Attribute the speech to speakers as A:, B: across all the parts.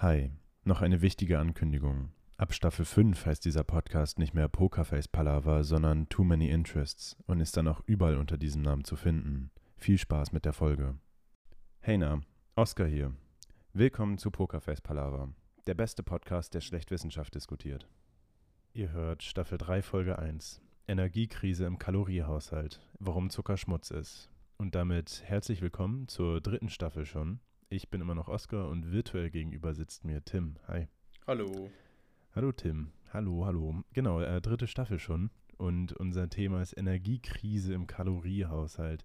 A: Hi, noch eine wichtige Ankündigung. Ab Staffel 5 heißt dieser Podcast nicht mehr Pokerface Palaver, sondern Too Many Interests und ist dann auch überall unter diesem Namen zu finden. Viel Spaß mit der Folge. Hey na, Oscar hier. Willkommen zu Pokerface Palaver, der beste Podcast, der schlecht Wissenschaft diskutiert. Ihr hört Staffel 3 Folge 1. Energiekrise im Kaloriehaushalt, warum Zucker Schmutz ist. Und damit herzlich willkommen zur dritten Staffel schon. Ich bin immer noch Oscar und virtuell gegenüber sitzt mir Tim. Hi.
B: Hallo.
A: Hallo Tim. Hallo, hallo. Genau, äh, dritte Staffel schon. Und unser Thema ist Energiekrise im Kaloriehaushalt.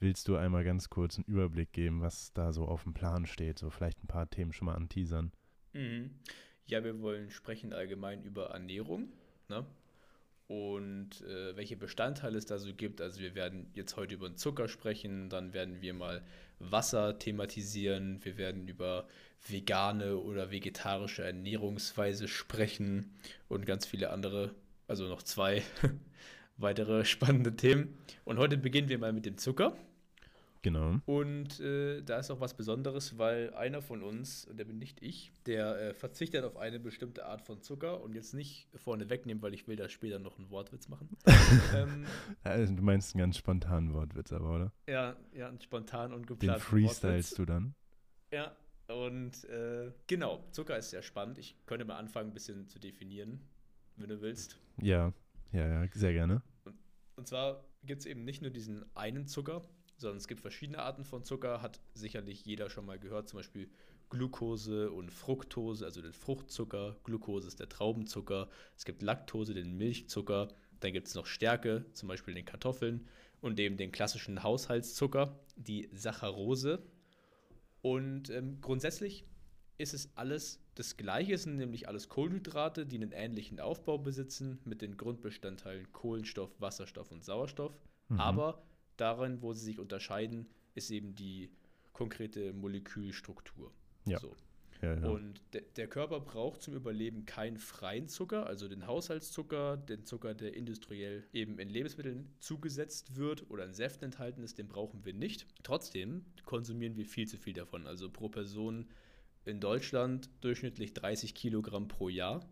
A: Willst du einmal ganz kurz einen Überblick geben, was da so auf dem Plan steht? So vielleicht ein paar Themen schon mal anteasern.
B: Mhm. Ja, wir wollen sprechen allgemein über Ernährung. Ne? Und äh, welche Bestandteile es da so gibt. Also wir werden jetzt heute über den Zucker sprechen, dann werden wir mal Wasser thematisieren, wir werden über vegane oder vegetarische Ernährungsweise sprechen und ganz viele andere, also noch zwei weitere spannende Themen. Und heute beginnen wir mal mit dem Zucker.
A: Genau.
B: Und äh, da ist auch was Besonderes, weil einer von uns, und der bin nicht ich, der äh, verzichtet auf eine bestimmte Art von Zucker und jetzt nicht vorne wegnehmen, weil ich will da später noch einen Wortwitz machen.
A: ähm, also, du meinst einen ganz spontanen Wortwitz aber, oder?
B: Ja, ja, einen spontan und geplanten
A: Den freestylst du dann?
B: Ja, und äh, genau, Zucker ist sehr spannend. Ich könnte mal anfangen, ein bisschen zu definieren, wenn du willst.
A: Ja, ja, ja, sehr gerne.
B: Und, und zwar gibt es eben nicht nur diesen einen Zucker, sondern es gibt verschiedene Arten von Zucker, hat sicherlich jeder schon mal gehört, zum Beispiel Glucose und Fructose, also den Fruchtzucker, Glucose ist der Traubenzucker, es gibt Laktose, den Milchzucker, dann gibt es noch Stärke, zum Beispiel den Kartoffeln und eben den klassischen Haushaltszucker, die Saccharose. Und ähm, grundsätzlich ist es alles das Gleiche, es sind nämlich alles Kohlenhydrate, die einen ähnlichen Aufbau besitzen mit den Grundbestandteilen Kohlenstoff, Wasserstoff und Sauerstoff, mhm. aber Darin, wo sie sich unterscheiden, ist eben die konkrete Molekülstruktur.
A: Ja.
B: So.
A: Ja, ja.
B: Und de der Körper braucht zum Überleben keinen freien Zucker, also den Haushaltszucker, den Zucker, der industriell eben in Lebensmitteln zugesetzt wird oder in Säften enthalten ist, den brauchen wir nicht. Trotzdem konsumieren wir viel zu viel davon. Also pro Person in Deutschland durchschnittlich 30 Kilogramm pro Jahr.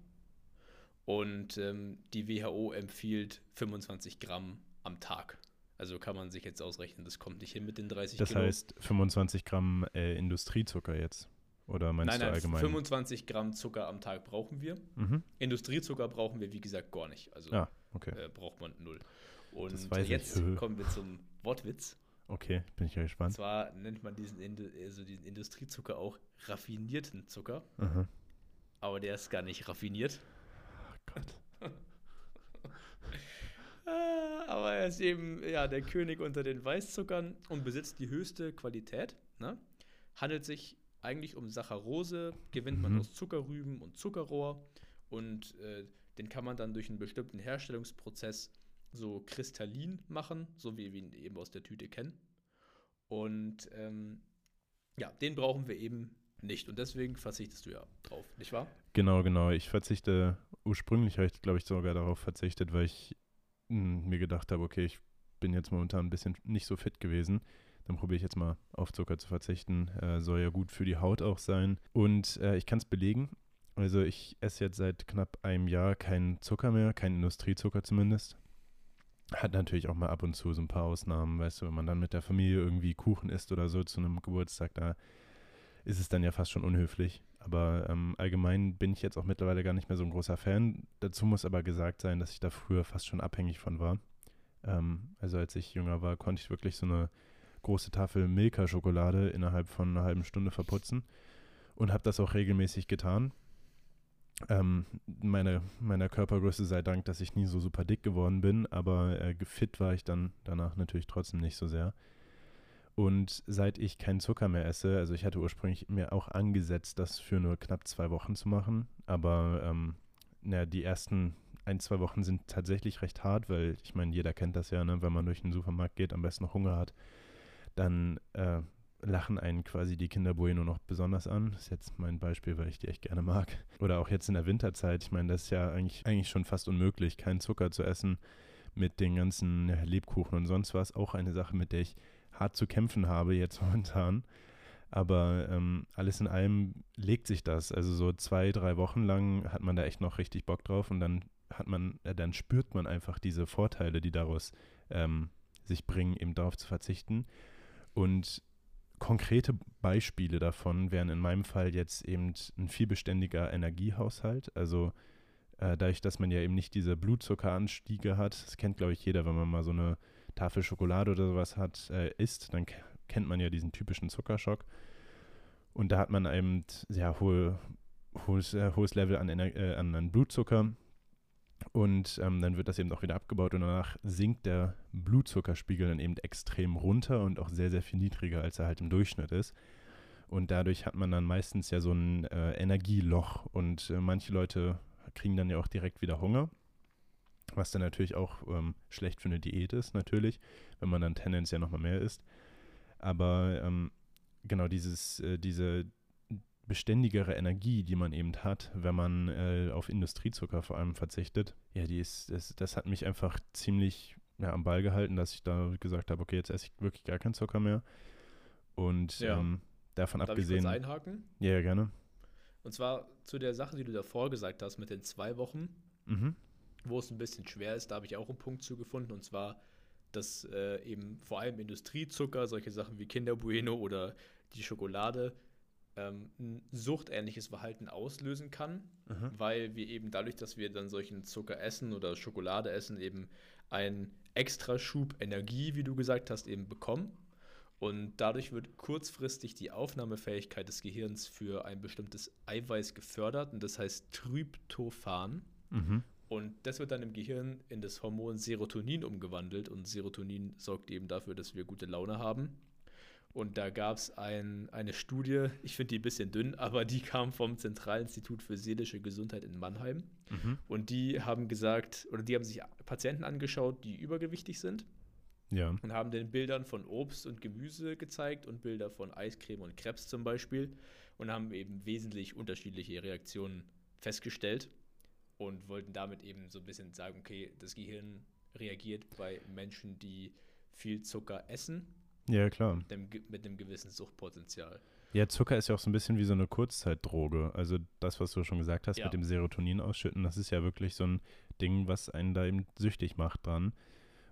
B: Und ähm, die WHO empfiehlt 25 Gramm am Tag. Also kann man sich jetzt ausrechnen, das kommt nicht hin mit den 30
A: das
B: Kilo.
A: Das heißt 25 Gramm äh, Industriezucker jetzt? Oder meinst
B: nein,
A: du
B: nein,
A: allgemein?
B: 25 Gramm Zucker am Tag brauchen wir.
A: Mhm.
B: Industriezucker brauchen wir, wie gesagt, gar nicht. Also
A: ah, okay.
B: äh, braucht man null. Und jetzt
A: ich.
B: kommen wir zum Wortwitz.
A: Okay, bin ich ja gespannt. Und
B: zwar nennt man diesen, also diesen Industriezucker auch raffinierten Zucker.
A: Mhm.
B: Aber der ist gar nicht raffiniert.
A: Oh Gott.
B: Aber er ist eben ja, der König unter den Weißzuckern und besitzt die höchste Qualität. Ne? Handelt sich eigentlich um Saccharose, gewinnt man mhm. aus Zuckerrüben und Zuckerrohr und äh, den kann man dann durch einen bestimmten Herstellungsprozess so kristallin machen, so wie wir ihn eben aus der Tüte kennen. Und ähm, ja, den brauchen wir eben nicht. Und deswegen verzichtest du ja drauf, nicht wahr?
A: Genau, genau. Ich verzichte, ursprünglich habe ich, glaube ich, sogar darauf verzichtet, weil ich mir gedacht habe, okay, ich bin jetzt momentan ein bisschen nicht so fit gewesen. Dann probiere ich jetzt mal auf Zucker zu verzichten. Äh, soll ja gut für die Haut auch sein. Und äh, ich kann es belegen. Also ich esse jetzt seit knapp einem Jahr keinen Zucker mehr, keinen Industriezucker zumindest. Hat natürlich auch mal ab und zu so ein paar Ausnahmen, weißt du, wenn man dann mit der Familie irgendwie Kuchen isst oder so zu einem Geburtstag, da ist es dann ja fast schon unhöflich. Aber ähm, allgemein bin ich jetzt auch mittlerweile gar nicht mehr so ein großer Fan. Dazu muss aber gesagt sein, dass ich da früher fast schon abhängig von war. Ähm, also als ich jünger war, konnte ich wirklich so eine große Tafel Milka-Schokolade innerhalb von einer halben Stunde verputzen und habe das auch regelmäßig getan. Ähm, meine, meiner Körpergröße sei Dank, dass ich nie so super dick geworden bin, aber äh, fit war ich dann danach natürlich trotzdem nicht so sehr. Und seit ich keinen Zucker mehr esse, also ich hatte ursprünglich mir auch angesetzt, das für nur knapp zwei Wochen zu machen, aber ähm, na, die ersten ein, zwei Wochen sind tatsächlich recht hart, weil ich meine, jeder kennt das ja, ne? wenn man durch den Supermarkt geht, am besten noch Hunger hat, dann äh, lachen einen quasi die Kinder Bueno noch besonders an. Das ist jetzt mein Beispiel, weil ich die echt gerne mag. Oder auch jetzt in der Winterzeit, ich meine, das ist ja eigentlich, eigentlich schon fast unmöglich, keinen Zucker zu essen mit den ganzen Lebkuchen und sonst was. Auch eine Sache, mit der ich hart zu kämpfen habe jetzt momentan. Aber ähm, alles in allem legt sich das. Also so zwei, drei Wochen lang hat man da echt noch richtig Bock drauf und dann hat man, äh, dann spürt man einfach diese Vorteile, die daraus ähm, sich bringen, eben darauf zu verzichten. Und konkrete Beispiele davon wären in meinem Fall jetzt eben ein vielbeständiger Energiehaushalt. Also äh, dadurch, dass man ja eben nicht diese Blutzuckeranstiege hat, das kennt, glaube ich, jeder, wenn man mal so eine Tafel Schokolade oder sowas hat, äh, isst, dann kennt man ja diesen typischen Zuckerschock. Und da hat man eben sehr hohe, hohes, äh, hohes Level an, äh, an Blutzucker. Und ähm, dann wird das eben auch wieder abgebaut und danach sinkt der Blutzuckerspiegel dann eben extrem runter und auch sehr, sehr viel niedriger, als er halt im Durchschnitt ist. Und dadurch hat man dann meistens ja so ein äh, Energieloch und äh, manche Leute kriegen dann ja auch direkt wieder Hunger, was dann natürlich auch ähm, schlecht für eine Diät ist, natürlich, wenn man dann tendenziell nochmal mehr isst. Aber ähm, genau dieses, äh, diese beständigere Energie, die man eben hat, wenn man äh, auf Industriezucker vor allem verzichtet, ja, die ist, das, das hat mich einfach ziemlich ja, am Ball gehalten, dass ich da gesagt habe, okay, jetzt esse ich wirklich gar keinen Zucker mehr. Und ja. ähm, davon Darf abgesehen. Ich kurz
B: einhaken?
A: Ja, ja, gerne.
B: Und zwar zu der Sache, die du davor gesagt hast, mit den zwei Wochen, mhm. Wo es ein bisschen schwer ist, da habe ich auch einen Punkt zugefunden. Und zwar, dass äh, eben vor allem Industriezucker, solche Sachen wie Kinder Bueno oder die Schokolade, ähm, ein suchtähnliches Verhalten auslösen kann, mhm. weil wir eben dadurch, dass wir dann solchen Zucker essen oder Schokolade essen, eben einen Extraschub Energie, wie du gesagt hast, eben bekommen. Und dadurch wird kurzfristig die Aufnahmefähigkeit des Gehirns für ein bestimmtes Eiweiß gefördert und das heißt Tryptophan. Mhm. Und das wird dann im Gehirn in das Hormon Serotonin umgewandelt und Serotonin sorgt eben dafür, dass wir gute Laune haben. Und da gab es ein, eine Studie, ich finde die ein bisschen dünn, aber die kam vom Zentralinstitut für seelische Gesundheit in Mannheim. Mhm. Und die haben gesagt, oder die haben sich Patienten angeschaut, die übergewichtig sind
A: ja.
B: Und haben den Bildern von Obst und Gemüse gezeigt und Bilder von Eiscreme und Krebs zum Beispiel und haben eben wesentlich unterschiedliche Reaktionen festgestellt und wollten damit eben so ein bisschen sagen, okay, das Gehirn reagiert bei Menschen, die viel Zucker essen.
A: Ja, klar.
B: Mit einem, mit einem gewissen Suchtpotenzial.
A: Ja, Zucker ist ja auch so ein bisschen wie so eine Kurzzeitdroge. Also das, was du schon gesagt hast ja. mit dem Serotonin ausschütten, das ist ja wirklich so ein Ding, was einen da eben süchtig macht dran.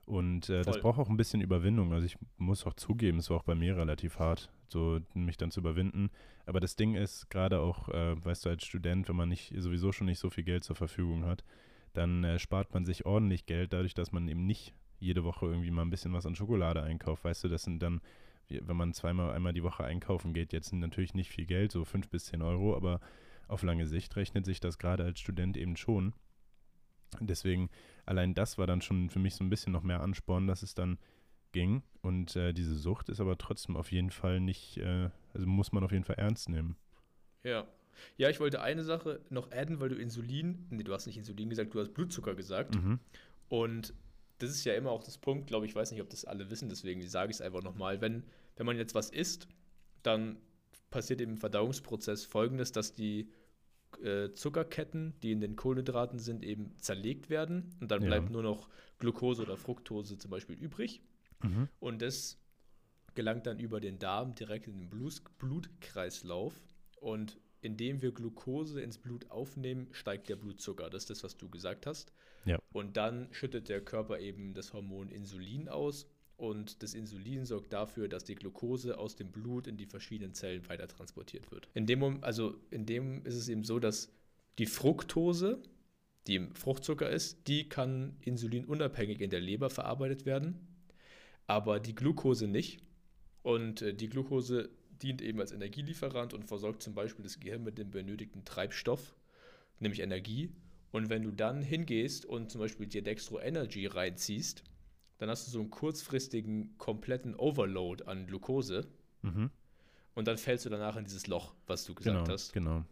A: Und äh, das braucht auch ein bisschen Überwindung. Also ich muss auch zugeben, es war auch bei mir relativ hart, so mich dann zu überwinden. Aber das Ding ist, gerade auch, äh, weißt du, als Student, wenn man nicht sowieso schon nicht so viel Geld zur Verfügung hat, dann äh, spart man sich ordentlich Geld dadurch, dass man eben nicht jede Woche irgendwie mal ein bisschen was an Schokolade einkauft. Weißt du, das sind dann, wenn man zweimal, einmal die Woche einkaufen geht, jetzt sind natürlich nicht viel Geld, so fünf bis zehn Euro, aber auf lange Sicht rechnet sich das gerade als Student eben schon. Deswegen, allein das war dann schon für mich so ein bisschen noch mehr Ansporn, dass es dann ging. Und äh, diese Sucht ist aber trotzdem auf jeden Fall nicht, äh, also muss man auf jeden Fall ernst nehmen.
B: Ja. Ja, ich wollte eine Sache noch adden, weil du Insulin, nee, du hast nicht Insulin gesagt, du hast Blutzucker gesagt. Mhm. Und das ist ja immer auch das Punkt, glaube ich, weiß nicht, ob das alle wissen, deswegen sage ich es einfach nochmal. Wenn, wenn man jetzt was isst, dann passiert im Verdauungsprozess folgendes, dass die äh, Zuckerketten, die in den Kohlenhydraten sind, eben zerlegt werden und dann ja. bleibt nur noch Glucose oder Fructose zum Beispiel übrig. Mhm. Und das gelangt dann über den Darm direkt in den Blut Blutkreislauf und indem wir Glucose ins Blut aufnehmen, steigt der Blutzucker. Das ist das, was du gesagt hast.
A: Ja.
B: Und dann schüttet der Körper eben das Hormon Insulin aus und das Insulin sorgt dafür, dass die Glucose aus dem Blut in die verschiedenen Zellen weiter transportiert wird. In dem, also in dem ist es eben so, dass die Fructose, die im Fruchtzucker ist, die kann insulinunabhängig in der Leber verarbeitet werden, aber die Glucose nicht. Und äh, die Glucose dient eben als Energielieferant und versorgt zum Beispiel das Gehirn mit dem benötigten Treibstoff, nämlich Energie. Und wenn du dann hingehst und zum Beispiel dir Dextro Energy reinziehst, dann hast du so einen kurzfristigen, kompletten Overload an Glucose. Mhm. Und dann fällst du danach in dieses Loch, was du gesagt
A: genau,
B: hast.
A: Genau.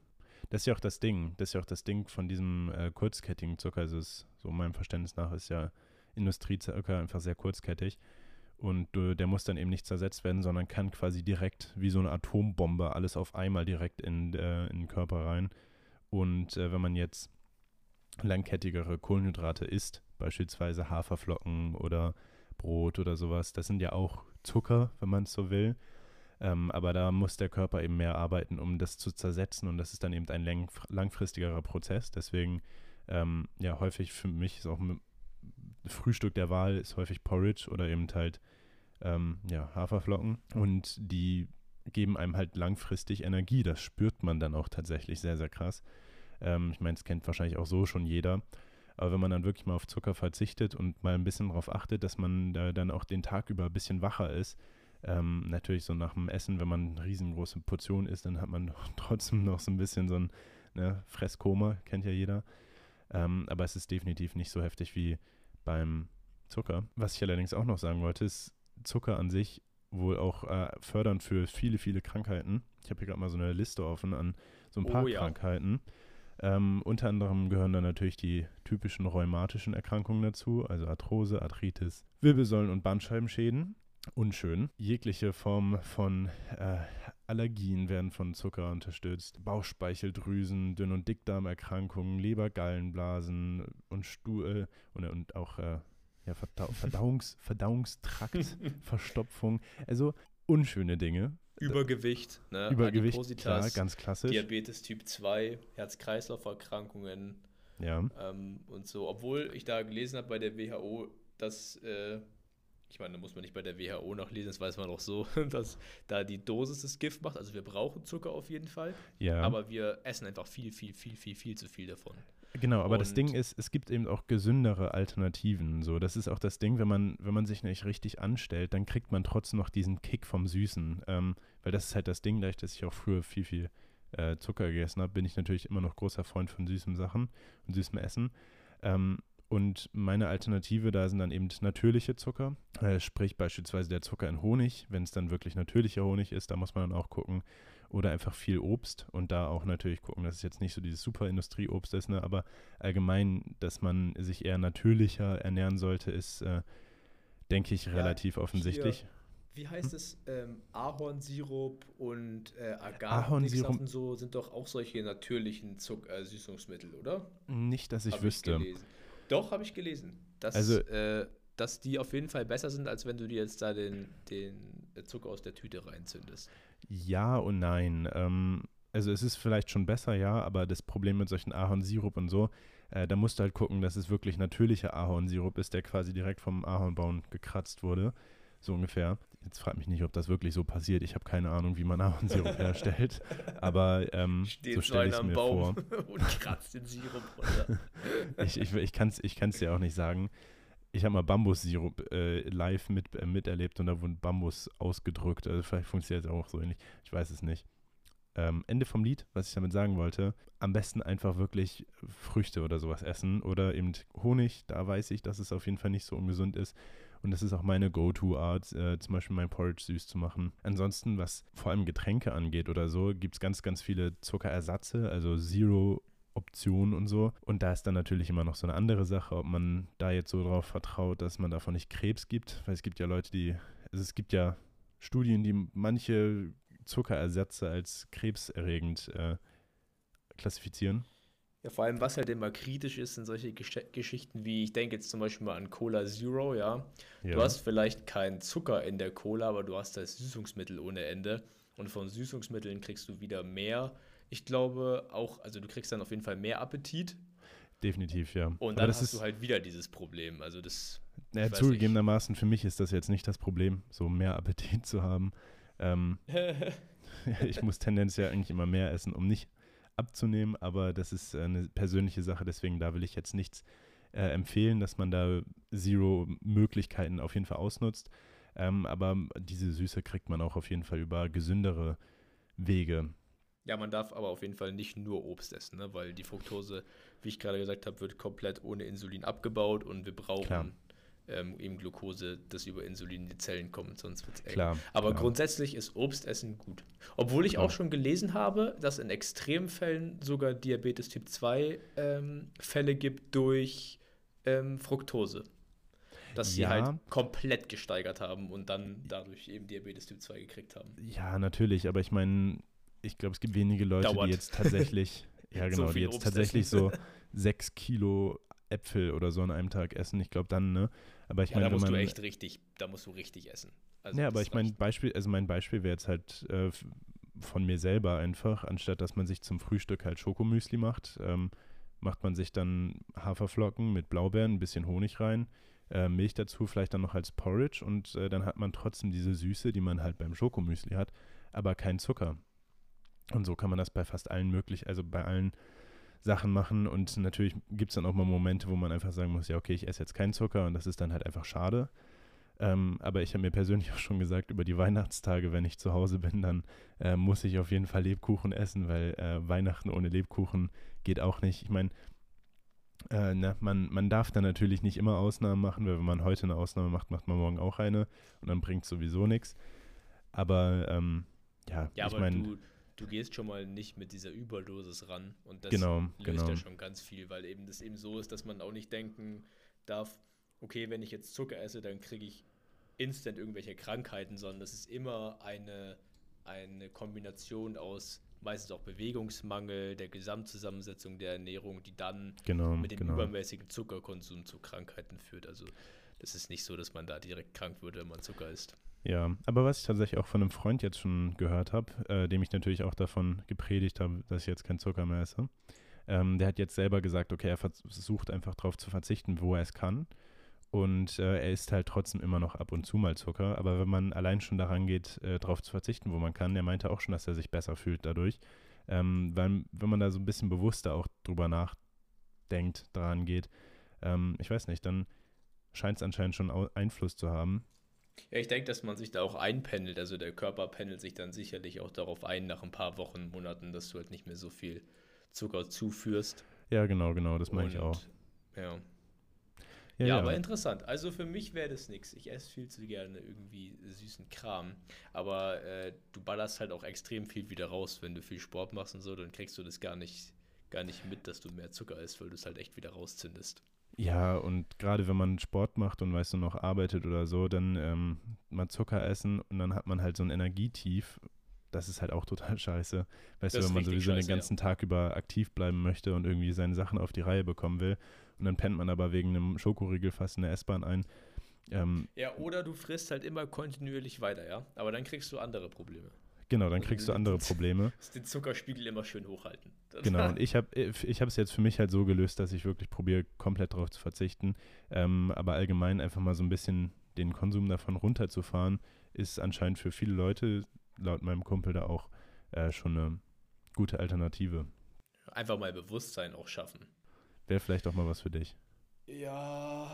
A: Das ist ja auch das Ding. Das ist ja auch das Ding von diesem äh, kurzkettigen Zucker. Also ist, so meinem Verständnis nach ist ja Industriezucker einfach sehr kurzkettig. Und äh, der muss dann eben nicht zersetzt werden, sondern kann quasi direkt wie so eine Atombombe alles auf einmal direkt in, äh, in den Körper rein. Und äh, wenn man jetzt langkettigere Kohlenhydrate isst, beispielsweise Haferflocken oder Brot oder sowas, das sind ja auch Zucker, wenn man es so will. Ähm, aber da muss der Körper eben mehr arbeiten, um das zu zersetzen und das ist dann eben ein lang, langfristigerer Prozess. Deswegen, ähm, ja, häufig für mich ist auch Frühstück der Wahl ist häufig Porridge oder eben halt ähm, ja, Haferflocken und die geben einem halt langfristig Energie. Das spürt man dann auch tatsächlich sehr, sehr krass. Ähm, ich meine, es kennt wahrscheinlich auch so schon jeder. Aber wenn man dann wirklich mal auf Zucker verzichtet und mal ein bisschen darauf achtet, dass man da dann auch den Tag über ein bisschen wacher ist, ähm, natürlich so nach dem Essen, wenn man eine riesengroße Portion isst, dann hat man trotzdem noch so ein bisschen so ein ne, Fresskoma, kennt ja jeder. Ähm, aber es ist definitiv nicht so heftig wie beim Zucker. Was ich allerdings auch noch sagen wollte, ist Zucker an sich wohl auch äh, fördernd für viele, viele Krankheiten. Ich habe hier gerade mal so eine Liste offen an so ein paar oh, ja. Krankheiten. Ähm, unter anderem gehören dann natürlich die typischen rheumatischen Erkrankungen dazu, also Arthrose, Arthritis, Wirbelsäulen- und Bandscheibenschäden. Unschön. Jegliche Form von äh, Allergien werden von Zucker unterstützt. Bauchspeicheldrüsen, Dünn- und Dickdarmerkrankungen, Leber, Gallenblasen und Stuhl und, und auch äh, ja, Verdau Verdauungs Verdauungstraktverstopfung. Also unschöne Dinge.
B: Übergewicht, ne?
A: Übergewicht, klar, ganz klassisch.
B: Diabetes Typ 2, Herz-Kreislauf-Erkrankungen
A: ja.
B: Ähm, und so. Obwohl ich da gelesen habe bei der WHO, dass, äh, ich meine, da muss man nicht bei der WHO noch lesen, das weiß man auch so, dass da die Dosis das Gift macht. Also wir brauchen Zucker auf jeden Fall.
A: Ja.
B: Aber wir essen einfach viel, viel, viel, viel, viel zu viel davon.
A: Genau, aber und das Ding ist, es gibt eben auch gesündere Alternativen. So, das ist auch das Ding, wenn man, wenn man sich nicht richtig anstellt, dann kriegt man trotzdem noch diesen Kick vom Süßen. Ähm, weil das ist halt das Ding, dadurch, dass ich auch früher viel, viel äh, Zucker gegessen habe, bin ich natürlich immer noch großer Freund von süßen Sachen und süßem Essen. Ähm, und meine Alternative da sind dann eben natürliche Zucker, äh, sprich beispielsweise der Zucker in Honig, wenn es dann wirklich natürlicher Honig ist, da muss man dann auch gucken, oder einfach viel Obst und da auch natürlich gucken, dass es jetzt nicht so dieses super Industrieobst ist, ne, aber allgemein, dass man sich eher natürlicher ernähren sollte, ist, äh, denke ich, relativ ja, offensichtlich.
B: Hier, wie heißt hm? es? Ähm, Ahornsirup und äh,
A: Agavensirup
B: und so sind doch auch solche natürlichen Zuck äh, Süßungsmittel, oder?
A: Nicht, dass ich hab wüsste.
B: Ich doch, habe ich gelesen. Dass,
A: also,
B: äh, dass die auf jeden Fall besser sind, als wenn du dir jetzt da den, den Zucker aus der Tüte reinzündest.
A: Ja und nein. Ähm, also es ist vielleicht schon besser, ja, aber das Problem mit solchen Ahornsirup und so, äh, da musst du halt gucken, dass es wirklich natürlicher Ahornsirup ist, der quasi direkt vom Ahornbaum gekratzt wurde, so ungefähr. Jetzt frag mich nicht, ob das wirklich so passiert. Ich habe keine Ahnung, wie man Ahornsirup herstellt, aber ähm, so stelle ich es mir Baum
B: vor. und kratzt den Sirup runter.
A: ich ich, ich kann es ich kann's dir auch nicht sagen ich habe mal Bambussirup äh, live mit, äh, miterlebt und da wurde Bambus ausgedrückt. Also vielleicht funktioniert es auch so ähnlich. Ich weiß es nicht. Ähm, Ende vom Lied, was ich damit sagen wollte, am besten einfach wirklich Früchte oder sowas essen oder eben Honig. Da weiß ich, dass es auf jeden Fall nicht so ungesund ist. Und das ist auch meine Go-To-Art, äh, zum Beispiel mein Porridge süß zu machen. Ansonsten, was vor allem Getränke angeht oder so, gibt es ganz, ganz viele Zuckerersatze, also Zero Optionen und so. Und da ist dann natürlich immer noch so eine andere Sache, ob man da jetzt so drauf vertraut, dass man davon nicht Krebs gibt. Weil es gibt ja Leute, die, also es gibt ja Studien, die manche Zuckerersätze als krebserregend äh, klassifizieren.
B: Ja, vor allem, was halt immer kritisch ist, sind solche Gesch Geschichten wie, ich denke jetzt zum Beispiel mal an Cola Zero, ja? ja. Du hast vielleicht keinen Zucker in der Cola, aber du hast das Süßungsmittel ohne Ende. Und von Süßungsmitteln kriegst du wieder mehr ich glaube auch, also du kriegst dann auf jeden Fall mehr Appetit.
A: Definitiv, ja.
B: Und dann hast du halt wieder dieses Problem. Also das.
A: Ja, zugegebenermaßen, für mich ist das jetzt nicht das Problem, so mehr Appetit zu haben. Ähm, ich muss tendenziell eigentlich immer mehr essen, um nicht abzunehmen, aber das ist eine persönliche Sache, deswegen da will ich jetzt nichts äh, empfehlen, dass man da Zero-Möglichkeiten auf jeden Fall ausnutzt. Ähm, aber diese Süße kriegt man auch auf jeden Fall über gesündere Wege.
B: Ja, man darf aber auf jeden Fall nicht nur Obst essen, ne? weil die Fructose, wie ich gerade gesagt habe, wird komplett ohne Insulin abgebaut und wir brauchen ähm, eben Glucose, das über Insulin in die Zellen kommt, sonst wird es eng.
A: Klar,
B: aber
A: klar.
B: grundsätzlich ist Obstessen gut. Obwohl ich auch schon gelesen habe, dass in Extremfällen sogar Diabetes Typ 2 ähm, Fälle gibt durch ähm, Fructose. Dass ja. sie halt komplett gesteigert haben und dann dadurch eben Diabetes Typ 2 gekriegt haben.
A: Ja, natürlich, aber ich meine, ich glaube, es gibt wenige Leute, Dauert. die jetzt tatsächlich, ja genau, so die jetzt Obst tatsächlich so sechs Kilo Äpfel oder so an einem Tag essen. Ich glaube dann, ne? Aber ich
B: ja,
A: meine,
B: da musst du echt richtig, da musst du richtig essen.
A: Also ja, aber ich mein Beispiel, also mein Beispiel wäre jetzt halt äh, von mir selber einfach, anstatt dass man sich zum Frühstück halt Schokomüsli macht, ähm, macht man sich dann Haferflocken mit Blaubeeren, ein bisschen Honig rein, äh, Milch dazu, vielleicht dann noch als Porridge und äh, dann hat man trotzdem diese Süße, die man halt beim Schokomüsli hat, aber kein Zucker. Und so kann man das bei fast allen möglich, also bei allen Sachen machen. Und natürlich gibt es dann auch mal Momente, wo man einfach sagen muss, ja, okay, ich esse jetzt keinen Zucker und das ist dann halt einfach schade. Ähm, aber ich habe mir persönlich auch schon gesagt, über die Weihnachtstage, wenn ich zu Hause bin, dann äh, muss ich auf jeden Fall Lebkuchen essen, weil äh, Weihnachten ohne Lebkuchen geht auch nicht. Ich meine, äh, na, man, man darf da natürlich nicht immer Ausnahmen machen, weil wenn man heute eine Ausnahme macht, macht man morgen auch eine und dann bringt es sowieso nichts. Aber ähm, ja,
B: ja,
A: ich meine.
B: Du, du, gehst schon mal nicht mit dieser Überdosis ran und das
A: genau,
B: löst
A: genau.
B: ja schon ganz viel, weil eben das eben so ist, dass man auch nicht denken darf, okay, wenn ich jetzt Zucker esse, dann kriege ich instant irgendwelche Krankheiten, sondern das ist immer eine, eine Kombination aus meistens auch Bewegungsmangel, der Gesamtzusammensetzung der Ernährung, die dann
A: genau,
B: mit dem
A: genau.
B: übermäßigen Zuckerkonsum zu Krankheiten führt. Also das ist nicht so, dass man da direkt krank wird, wenn man Zucker isst.
A: Ja, aber was ich tatsächlich auch von einem Freund jetzt schon gehört habe, äh, dem ich natürlich auch davon gepredigt habe, dass ich jetzt keinen Zucker mehr esse, ähm, der hat jetzt selber gesagt, okay, er versucht einfach darauf zu verzichten, wo er es kann. Und äh, er isst halt trotzdem immer noch ab und zu mal Zucker. Aber wenn man allein schon daran geht, äh, darauf zu verzichten, wo man kann, der meinte auch schon, dass er sich besser fühlt dadurch. Ähm, weil, wenn man da so ein bisschen bewusster auch drüber nachdenkt, daran geht, ähm, ich weiß nicht, dann scheint es anscheinend schon Einfluss zu haben.
B: Ja, ich denke, dass man sich da auch einpendelt. Also der Körper pendelt sich dann sicherlich auch darauf ein, nach ein paar Wochen, Monaten, dass du halt nicht mehr so viel Zucker zuführst.
A: Ja, genau, genau, das meine ich auch.
B: Ja, ja, ja, aber interessant. Also für mich wäre das nichts. Ich esse viel zu gerne irgendwie süßen Kram. Aber äh, du ballerst halt auch extrem viel wieder raus, wenn du viel Sport machst und so, dann kriegst du das gar nicht, gar nicht mit, dass du mehr Zucker isst, weil du es halt echt wieder rauszündest.
A: Ja, und gerade wenn man Sport macht und weißt du noch arbeitet oder so, dann ähm, mal Zucker essen und dann hat man halt so ein Energietief. Das ist halt auch total scheiße. Weißt das du, wenn man sowieso scheiße, den ganzen ja. Tag über aktiv bleiben möchte und irgendwie seine Sachen auf die Reihe bekommen will und dann pennt man aber wegen einem Schokoriegel fast in der S-Bahn ein. Ähm,
B: ja, oder du frisst halt immer kontinuierlich weiter, ja. Aber dann kriegst du andere Probleme.
A: Genau, dann kriegst du andere Probleme.
B: Den Zuckerspiegel immer schön hochhalten.
A: Genau, und ich habe ich es jetzt für mich halt so gelöst, dass ich wirklich probiere, komplett darauf zu verzichten. Ähm, aber allgemein einfach mal so ein bisschen den Konsum davon runterzufahren, ist anscheinend für viele Leute, laut meinem Kumpel, da auch äh, schon eine gute Alternative.
B: Einfach mal Bewusstsein auch schaffen.
A: Wäre vielleicht auch mal was für dich.
B: Ja,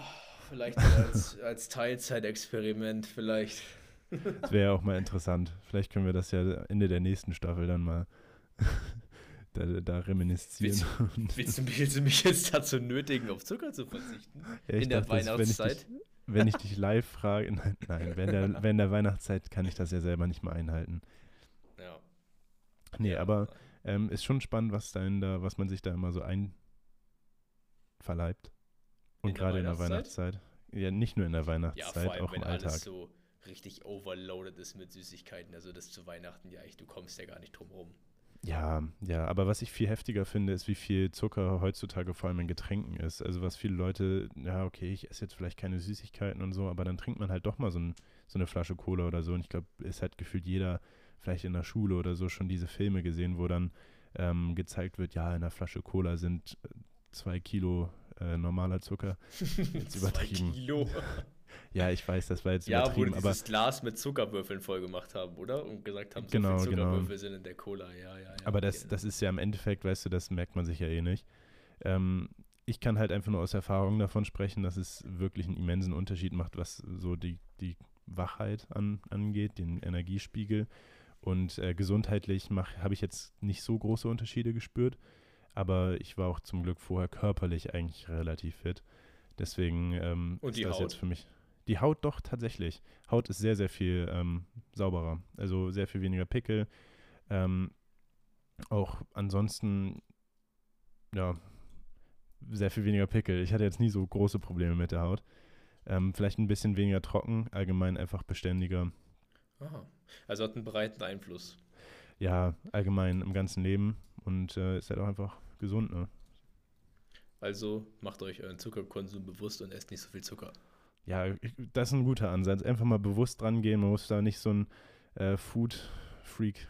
B: vielleicht als, als Teilzeitexperiment, vielleicht.
A: Das wäre ja auch mal interessant. Vielleicht können wir das ja Ende der nächsten Staffel dann mal da, da reminiszieren.
B: Willst, willst, du, willst, du, mich jetzt dazu nötigen, auf Zucker zu verzichten? Ja, In der dachte, Weihnachtszeit?
A: Wenn ich, dich, wenn ich dich live frage, nein, nein während, der, während der Weihnachtszeit kann ich das ja selber nicht mehr einhalten.
B: Ja.
A: Nee, ja, aber ähm, ist schon spannend, was, da in was man sich da immer so ein, verleibt. Und gerade in der Weihnachtszeit. Ja, nicht nur in der Weihnachtszeit, ja, allem, auch im wenn Alltag. Alles
B: so richtig overloaded ist mit Süßigkeiten, also das zu Weihnachten, ja, ich, du kommst ja gar nicht drum rum.
A: Ja, ja, aber was ich viel heftiger finde, ist, wie viel Zucker heutzutage vor allem in Getränken ist. Also was viele Leute, ja, okay, ich esse jetzt vielleicht keine Süßigkeiten und so, aber dann trinkt man halt doch mal so, ein, so eine Flasche Cola oder so. Und ich glaube, es hat gefühlt jeder vielleicht in der Schule oder so schon diese Filme gesehen, wo dann ähm, gezeigt wird, ja, in einer Flasche Cola sind äh, zwei Kilo äh, normaler Zucker.
B: Jetzt übertrieben. Kilo.
A: Ja, ich weiß, das war jetzt
B: ja,
A: übertrieben.
B: Ja, wo die dieses Glas mit Zuckerwürfeln voll gemacht haben, oder? Und gesagt haben, so
A: genau,
B: viel
A: genau.
B: Zuckerwürfel genau. sind in der Cola. Ja, ja, ja.
A: Aber das, das ist ja im Endeffekt, weißt du, das merkt man sich ja eh nicht. Ähm, ich kann halt einfach nur aus Erfahrung davon sprechen, dass es wirklich einen immensen Unterschied macht, was so die, die Wachheit an, angeht, den Energiespiegel. Und äh, gesundheitlich habe ich jetzt nicht so große Unterschiede gespürt aber ich war auch zum Glück vorher körperlich eigentlich relativ fit. Deswegen ähm,
B: ist das
A: Haut? jetzt für mich. Die Haut doch tatsächlich. Haut ist sehr, sehr viel ähm, sauberer. Also sehr viel weniger Pickel. Ähm, auch ansonsten, ja, sehr viel weniger Pickel. Ich hatte jetzt nie so große Probleme mit der Haut. Ähm, vielleicht ein bisschen weniger trocken, allgemein einfach beständiger.
B: Aha. Also hat einen breiten Einfluss.
A: Ja, allgemein im ganzen Leben und äh, ist halt auch einfach gesund, ne?
B: Also macht euch euren Zuckerkonsum bewusst und esst nicht so viel Zucker.
A: Ja, das ist ein guter Ansatz. Einfach mal bewusst dran gehen. Man muss da nicht so ein äh, Food-Freak,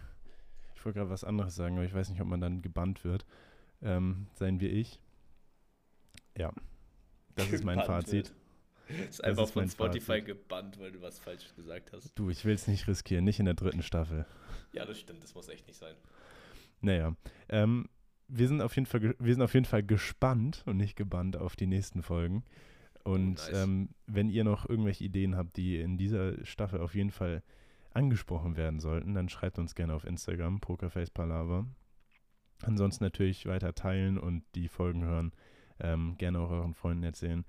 A: ich wollte gerade was anderes sagen, aber ich weiß nicht, ob man dann gebannt wird, ähm, sein wie ich. Ja, das ist mein Fazit.
B: wird. Ist einfach
A: ist mein
B: von Spotify
A: Fazit.
B: gebannt, weil du was falsch gesagt hast.
A: Du, ich will es nicht riskieren, nicht in der dritten Staffel.
B: Ja, das stimmt, das muss echt nicht sein.
A: Naja, ähm, wir sind auf jeden Fall, wir sind auf jeden Fall gespannt und nicht gebannt auf die nächsten Folgen. Und
B: nice.
A: ähm, wenn ihr noch irgendwelche Ideen habt, die in dieser Staffel auf jeden Fall angesprochen werden sollten, dann schreibt uns gerne auf Instagram, Pokerfacepalaver. Ansonsten natürlich weiter teilen und die Folgen hören. Ähm, gerne auch euren Freunden erzählen.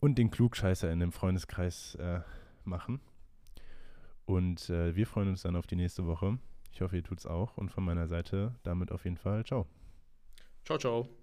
A: Und den Klugscheißer in dem Freundeskreis äh, machen. Und äh, wir freuen uns dann auf die nächste Woche. Ich hoffe, ihr tut's auch. Und von meiner Seite damit auf jeden Fall ciao.
B: Ciao, ciao.